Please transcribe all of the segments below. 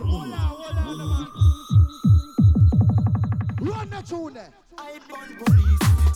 Hold on, hold on, man. Run the tune. I burn police.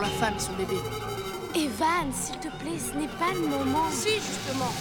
la femme son bébé. Evan, s'il te plaît, ce n'est pas le moment. Si, justement.